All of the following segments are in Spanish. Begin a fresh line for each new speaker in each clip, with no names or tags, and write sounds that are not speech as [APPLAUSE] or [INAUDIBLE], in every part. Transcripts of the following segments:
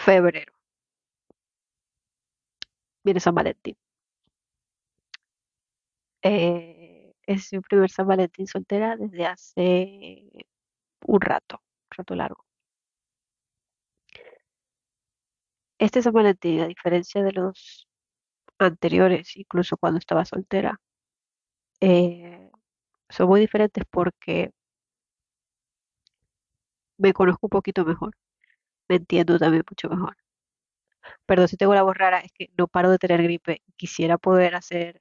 febrero. Viene San Valentín. Eh, es mi primer San Valentín soltera desde hace un rato, un rato largo. Este San Valentín, a diferencia de los anteriores, incluso cuando estaba soltera, eh, son muy diferentes porque me conozco un poquito mejor, me entiendo también mucho mejor. Perdón si tengo la voz rara, es que no paro de tener gripe. Quisiera poder hacer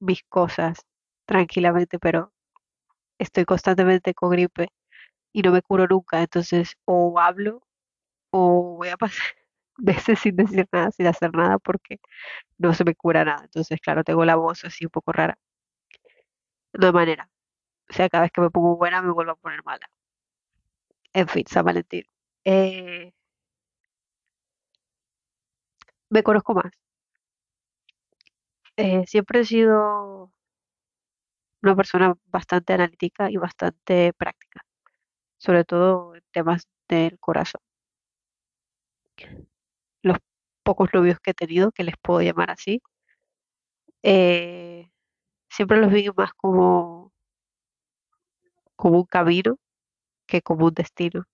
mis cosas tranquilamente, pero estoy constantemente con gripe y no me curo nunca. Entonces, o hablo o voy a pasar [LAUGHS] veces sin decir nada, sin hacer nada, porque no se me cura nada. Entonces, claro, tengo la voz así un poco rara. No hay manera. O sea, cada vez que me pongo buena me vuelvo a poner mala. En fin, San Valentín. Eh, me conozco más. Eh, siempre he sido una persona bastante analítica y bastante práctica, sobre todo en temas del corazón. Los pocos novios que he tenido, que les puedo llamar así, eh, siempre los vi más como, como un camino que como un destino.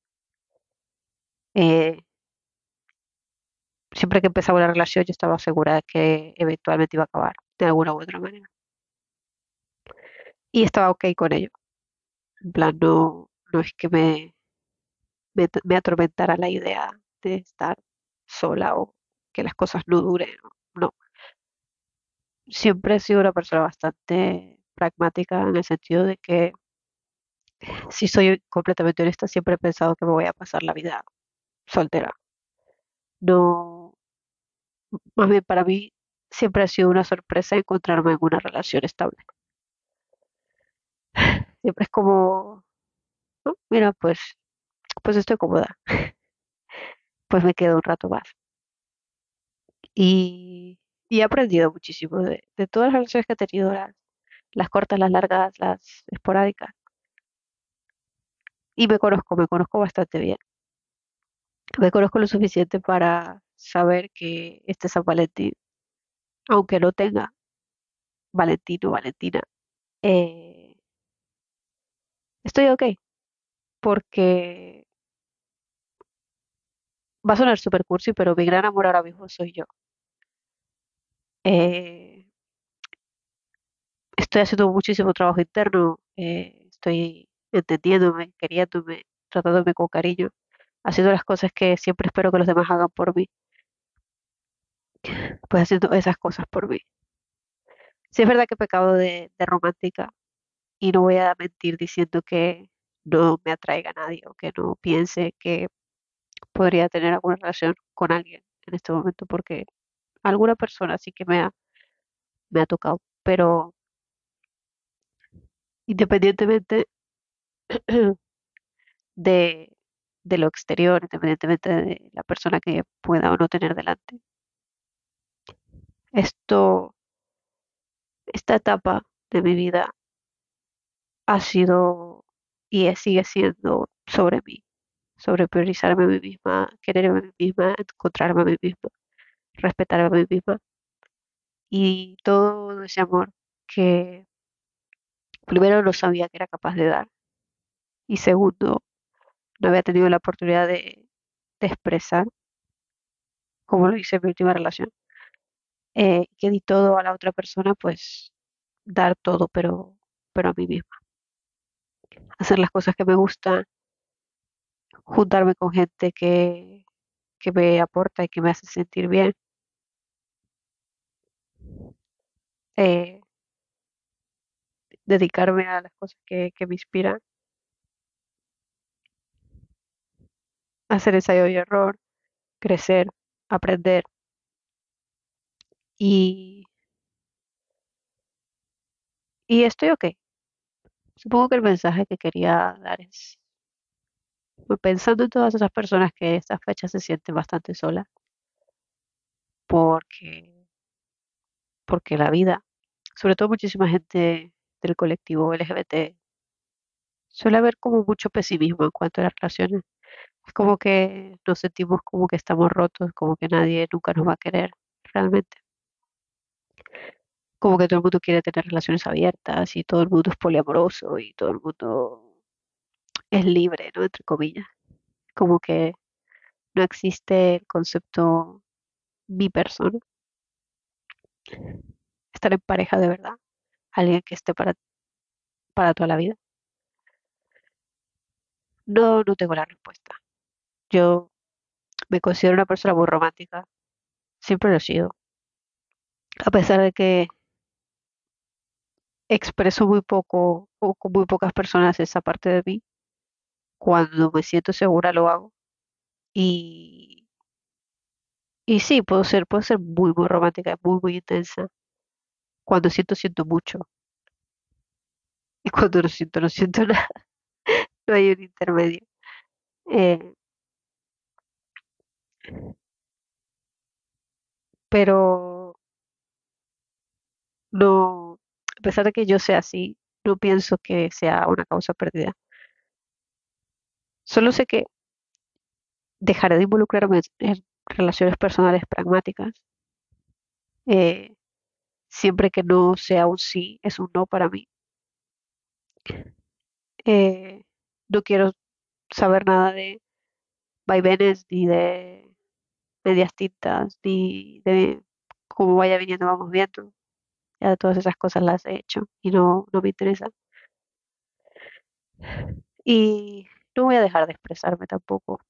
Eh, siempre que empezaba una relación yo estaba segura de que eventualmente iba a acabar de alguna u otra manera. Y estaba ok con ello. En plan, no, no es que me, me, me atormentara la idea de estar sola o que las cosas no duren. No. Siempre he sido una persona bastante pragmática en el sentido de que, si soy completamente honesta, siempre he pensado que me voy a pasar la vida soltera. No, más bien para mí siempre ha sido una sorpresa encontrarme en una relación estable. [LAUGHS] Siempre es como, "Oh, mira, pues, pues estoy cómoda, [LAUGHS] pues me quedo un rato más. Y, he aprendido muchísimo de, de todas las relaciones que he tenido, las, las cortas, las largas, las esporádicas. Y me conozco, me conozco bastante bien. Me conozco lo suficiente para saber que este San Valentín, aunque no tenga Valentino o Valentina, eh, estoy ok, porque va a sonar super cursi, pero mi gran amor ahora mismo soy yo. Eh, estoy haciendo muchísimo trabajo interno, eh, estoy entendiéndome, queriéndome, tratándome con cariño, haciendo las cosas que siempre espero que los demás hagan por mí, pues haciendo esas cosas por mí. Sí es verdad que he pecado de, romántica y no voy a mentir diciendo que no me atraiga a nadie o que no piense que podría tener alguna relación con alguien en este momento porque alguna persona sí que me ha, me ha tocado, pero independientemente [CLEARS THROAT] de, de lo exterior, independientemente de la persona que pueda o no tener delante, esto, esta etapa de mi vida ha sido y sigue siendo sobre mí, sobre priorizarme a mí misma, quererme a mí misma, encontrarme a mí misma, respetarme a mí misma. Y todo ese amor que primero no sabía que era capaz de dar y segundo no había tenido la oportunidad de, expresar como lo hice en mi última relación, eh, que di todo a la otra persona, pues dar todo, pero, pero a mí misma, hacer las cosas que me gustan, juntarme con gente que, que me aporta y que me hace sentir bien, eh, dedicarme a las cosas que, que me inspiran, hacer ensayo y error, crecer, aprender y, y estoy ok. Supongo que el mensaje que quería dar es, pues, pensando en todas esas personas que estas fechas se sienten bastante solas, porque, porque la vida, sobre todo muchísima gente del colectivo LGBT, suele haber como mucho pesimismo en cuanto a las relaciones. Es como que nos sentimos como que estamos rotos, como que nadie nunca nos va a querer realmente. Como que todo el mundo quiere tener relaciones abiertas y todo el mundo es poliamoroso y todo el mundo es libre, ¿no? Entre comillas. Como que no existe el concepto mi persona, estar en pareja de verdad, alguien que esté para, para toda la vida. No, no tengo la respuesta. Yo me considero una persona muy romántica, siempre lo he sido. A pesar de que expreso muy poco o con muy pocas personas esa parte de mí, cuando me siento segura lo hago. Y, y sí, puedo ser, puedo ser muy, muy romántica, muy, muy intensa. Cuando siento, siento mucho. Y cuando no siento, no siento [LAUGHS] nada. No hay un intermedio. Eh, pero no, a pesar de que yo sea así, no pienso que sea una causa perdida. Solo sé que dejaré de involucrarme en relaciones personales pragmáticas, eh, siempre que no sea un sí, es un no para mí. Eh, no quiero saber nada de vaivenes, ni de medias tintas, ni de cómo vaya viniendo, vamos viendo. Ya todas esas cosas las he hecho y no, no me interesa. Y no voy a dejar de expresarme tampoco.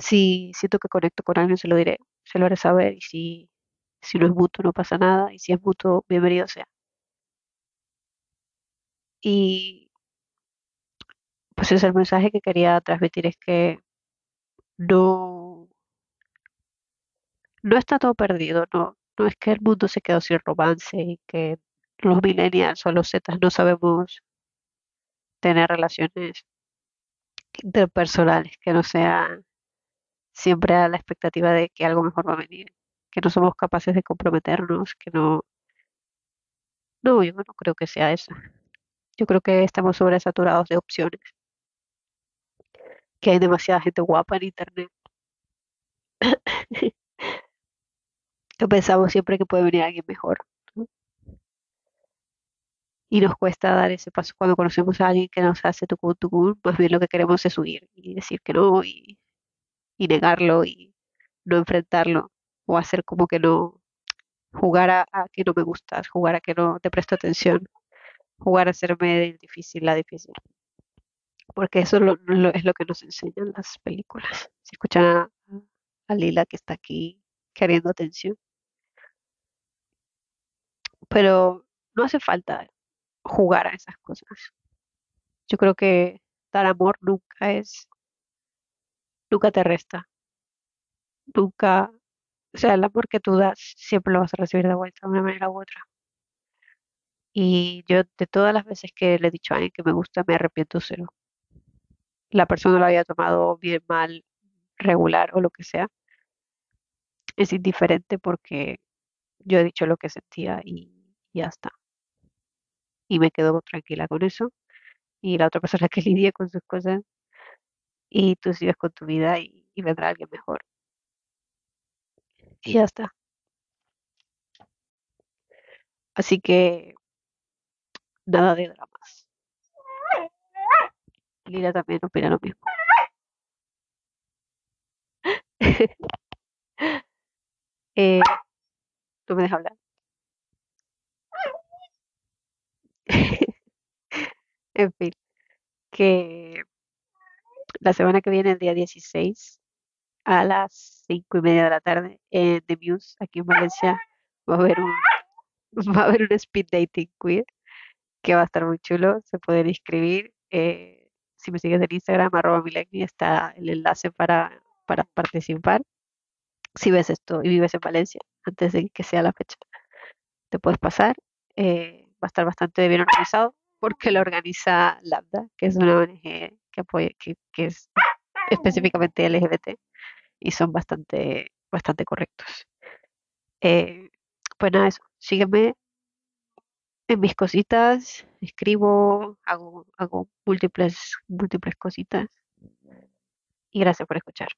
Si siento que conecto con alguien, se lo diré, se lo haré saber. Y si, si no es mutuo, no pasa nada. Y si es mutuo, bienvenido sea. Y pues ese es el mensaje que quería transmitir, es que no, no está todo perdido, no, no es que el mundo se quedó sin romance y que los millennials o los zetas no sabemos tener relaciones interpersonales, que no sea siempre a la expectativa de que algo mejor va a venir, que no somos capaces de comprometernos, que no, no, yo no creo que sea eso. Yo creo que estamos sobresaturados de opciones, que hay demasiada gente guapa en internet. [LAUGHS] Que pensamos siempre que puede venir alguien mejor. Y nos cuesta dar ese paso cuando conocemos a alguien que nos hace tucún tucún, más bien lo que queremos es huir y decir que no y, y negarlo y no enfrentarlo o hacer como que no, jugar a, a que no me gustas, jugar a que no te presto atención, jugar a hacerme difícil, la difícil, porque eso lo- lo- es lo que nos enseñan las películas. Si escuchan a, a Lila que está aquí queriendo atención, pero no hace falta jugar a esas cosas. Yo creo que dar amor nunca es, nunca te resta, nunca, o sea, el amor que tú das siempre lo vas a recibir de vuelta de una manera u otra. Y yo de todas las veces que le he dicho a alguien que me gusta, me arrepiento cero. La persona lo había tomado bien, mal, regular o lo que sea. Es indiferente porque yo he dicho lo que sentía y ya está. Y me quedo tranquila con eso. Y la otra persona [LAUGHS] que lidia con sus cosas y tú sigues con tu vida y, y vendrá alguien mejor. Y ya está. Así que nada de dramas. Lila también opina lo mismo. [LAUGHS] Eh, tú me dejas hablar. [LAUGHS] En fin, que la semana que viene, el día 16, a las cinco y media de la tarde, en The Muse, aquí en Valencia, va a haber un, [LAUGHS] va a haber un speed dating queer que va a estar muy chulo. Se pueden inscribir. eh, si me sigues en Instagram, arroba está el enlace para, para participar. Si ves esto y vives en Valencia, antes de que sea la fecha, te puedes pasar. eh, va a estar bastante bien organizado porque lo organiza Lambda, que es una ONG que apoya, que, que es específicamente LGBT y son bastante, bastante correctos. Eh, pues nada, eso. Sígueme en mis cositas, escribo, hago, hago múltiples, múltiples cositas y gracias por escuchar.